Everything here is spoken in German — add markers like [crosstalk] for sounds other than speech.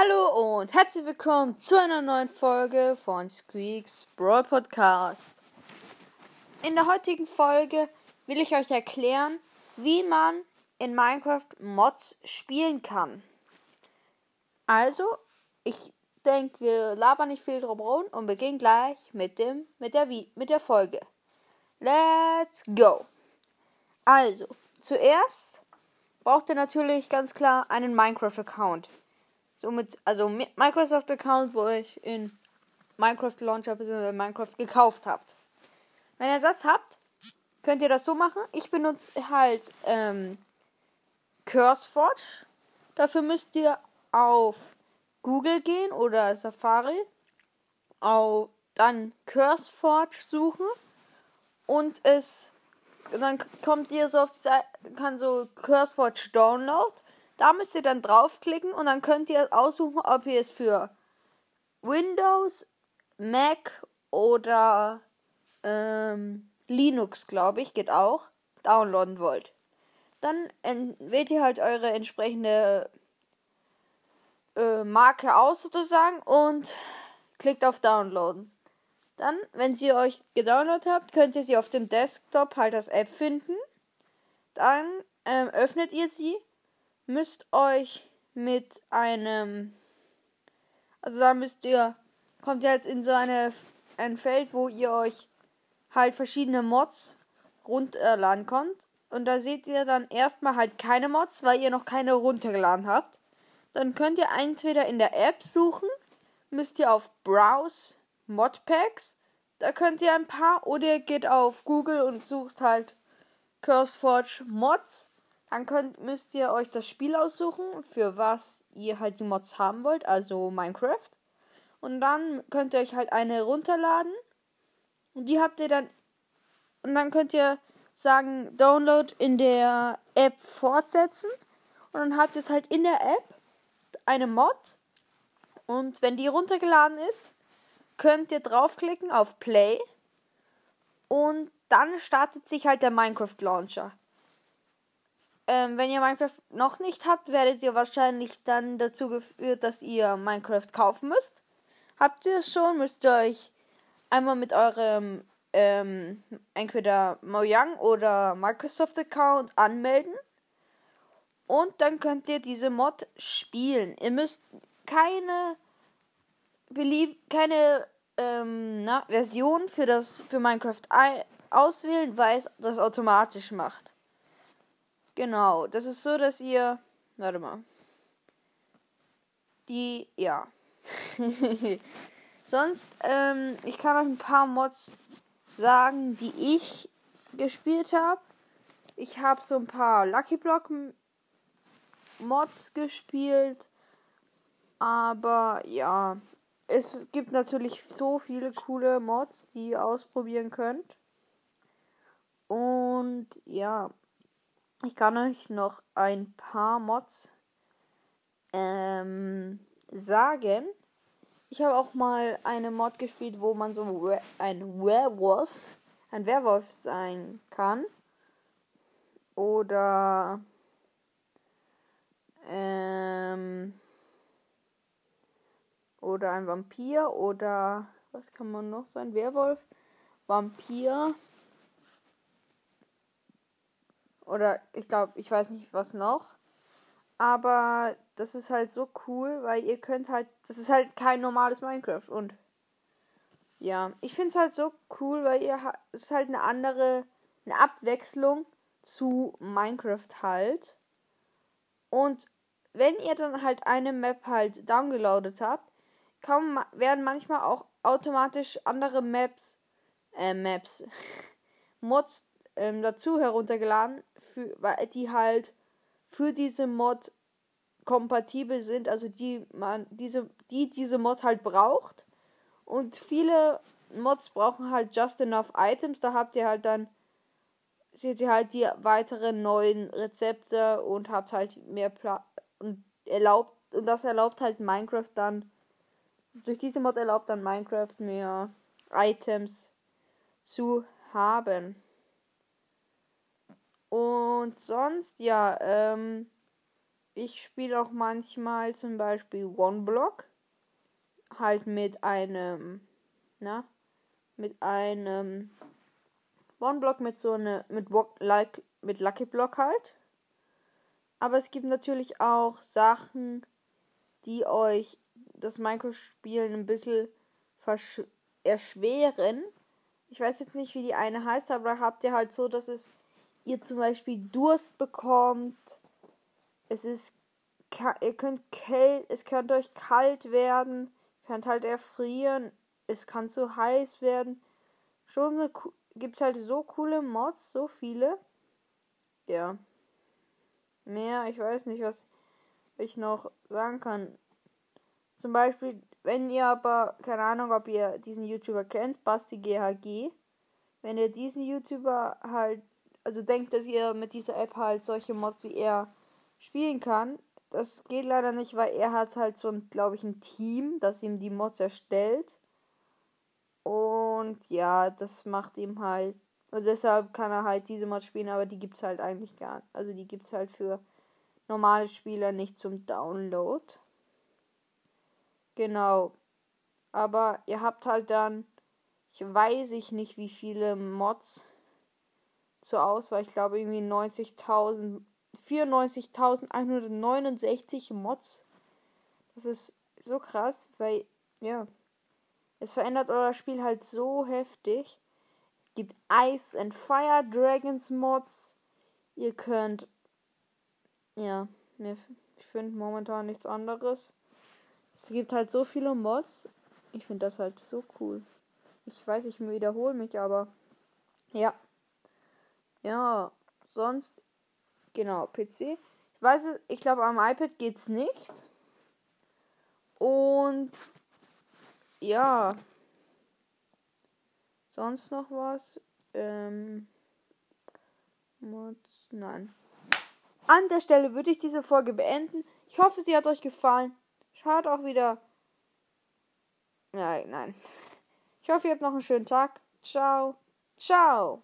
Hallo und herzlich willkommen zu einer neuen Folge von Squeaks Brawl Podcast. In der heutigen Folge will ich euch erklären, wie man in Minecraft Mods spielen kann. Also, ich denke, wir labern nicht viel drum rum und beginnen gleich mit dem mit der mit der Folge. Let's go. Also, zuerst braucht ihr natürlich ganz klar einen Minecraft Account somit, also Microsoft-Account, wo ich in Minecraft Launcher bzw. Minecraft gekauft habt. Wenn ihr das habt, könnt ihr das so machen. Ich benutze halt ähm, CurseForge. Dafür müsst ihr auf Google gehen oder Safari, auf, dann CurseForge suchen und es dann kommt ihr so auf die Seite, kann so CurseForge Download da müsst ihr dann draufklicken und dann könnt ihr aussuchen, ob ihr es für Windows, Mac oder ähm, Linux, glaube ich, geht auch, downloaden wollt. Dann wählt ihr halt eure entsprechende äh, Marke aus sozusagen und klickt auf Downloaden. Dann, wenn sie euch gedownloadet habt, könnt ihr sie auf dem Desktop halt als App finden. Dann ähm, öffnet ihr sie müsst euch mit einem. Also da müsst ihr. Kommt ihr jetzt in so eine, ein Feld, wo ihr euch halt verschiedene Mods runterladen könnt. Und da seht ihr dann erstmal halt keine Mods, weil ihr noch keine runtergeladen habt. Dann könnt ihr entweder in der App suchen, müsst ihr auf Browse Modpacks. Da könnt ihr ein paar oder ihr geht auf Google und sucht halt CurseForge Mods. Dann könnt, müsst ihr euch das Spiel aussuchen, für was ihr halt die Mods haben wollt, also Minecraft. Und dann könnt ihr euch halt eine runterladen. Und die habt ihr dann. Und dann könnt ihr sagen, Download in der App fortsetzen. Und dann habt ihr es halt in der App eine Mod. Und wenn die runtergeladen ist, könnt ihr draufklicken auf Play. Und dann startet sich halt der Minecraft Launcher. Ähm, wenn ihr Minecraft noch nicht habt, werdet ihr wahrscheinlich dann dazu geführt, dass ihr Minecraft kaufen müsst. Habt ihr es schon, müsst ihr euch einmal mit eurem ähm, entweder Mojang oder Microsoft Account anmelden. Und dann könnt ihr diese Mod spielen. Ihr müsst keine belieb keine ähm, na, Version für das für Minecraft auswählen, weil es das automatisch macht. Genau, das ist so, dass ihr. Warte mal. Die. Ja. [laughs] Sonst, ähm, ich kann euch ein paar Mods sagen, die ich gespielt habe. Ich habe so ein paar Lucky Block Mods gespielt. Aber ja, es gibt natürlich so viele coole Mods, die ihr ausprobieren könnt. Und ja, ich kann euch noch ein paar Mods ähm, sagen. Ich habe auch mal eine Mod gespielt, wo man so ein Werwolf, ein Werwolf sein kann. Oder ähm, oder ein Vampir oder was kann man noch sein? Werwolf, Vampir oder ich glaube, ich weiß nicht was noch. Aber das ist halt so cool, weil ihr könnt halt. Das ist halt kein normales Minecraft. Und ja, ich finde es halt so cool, weil ihr. Es ist halt eine andere. Eine Abwechslung zu Minecraft halt. Und wenn ihr dann halt eine Map halt downgeloadet habt, kaum werden manchmal auch automatisch andere Maps, äh, Maps, [laughs] Mods ähm, dazu heruntergeladen, für, weil die halt für diese Mod kompatibel sind, also die man diese die diese Mod halt braucht und viele Mods brauchen halt just enough Items, da habt ihr halt dann seht ihr halt die weiteren neuen Rezepte und habt halt mehr Platz und erlaubt und das erlaubt halt Minecraft dann durch diese Mod erlaubt dann Minecraft mehr Items zu haben. Und sonst, ja, ähm, ich spiele auch manchmal zum Beispiel One Block. Halt mit einem, na, mit einem One Block mit so eine, mit, like, mit Lucky Block halt. Aber es gibt natürlich auch Sachen, die euch das Minecraft-Spielen ein bisschen erschweren. Ich weiß jetzt nicht, wie die eine heißt, aber habt ihr halt so, dass es ihr zum Beispiel Durst bekommt. Es ist ihr könnt kält, es könnte euch kalt werden, könnt halt erfrieren, es kann zu heiß werden. Schon gibt es halt so coole Mods, so viele. Ja. Mehr, ich weiß nicht, was ich noch sagen kann. Zum Beispiel, wenn ihr aber, keine Ahnung, ob ihr diesen YouTuber kennt, Basti GHG. Wenn ihr diesen YouTuber halt, also denkt, dass ihr mit dieser App halt solche Mods wie er spielen kann, das geht leider nicht, weil er hat halt so ein, glaube ich, ein Team, das ihm die Mods erstellt. Und ja, das macht ihm halt. Also deshalb kann er halt diese Mods spielen, aber die gibt es halt eigentlich gar nicht. Also die gibt es halt für normale Spieler nicht zum Download. Genau. Aber ihr habt halt dann, ich weiß ich nicht, wie viele Mods zur Auswahl. Ich glaube irgendwie 90.000 94.169 Mods. Das ist so krass, weil, ja, es verändert euer Spiel halt so heftig. Es gibt Ice and Fire Dragons Mods. Ihr könnt, ja, mir, ich finde momentan nichts anderes. Es gibt halt so viele Mods. Ich finde das halt so cool. Ich weiß, ich wiederhole mich, aber ja. Ja, sonst Genau, PC. Ich weiß, ich glaube, am iPad geht's nicht. Und ja. Sonst noch was? Ähm. Nein. An der Stelle würde ich diese Folge beenden. Ich hoffe, sie hat euch gefallen. Schaut auch wieder. Nein, nein. Ich hoffe, ihr habt noch einen schönen Tag. Ciao. Ciao.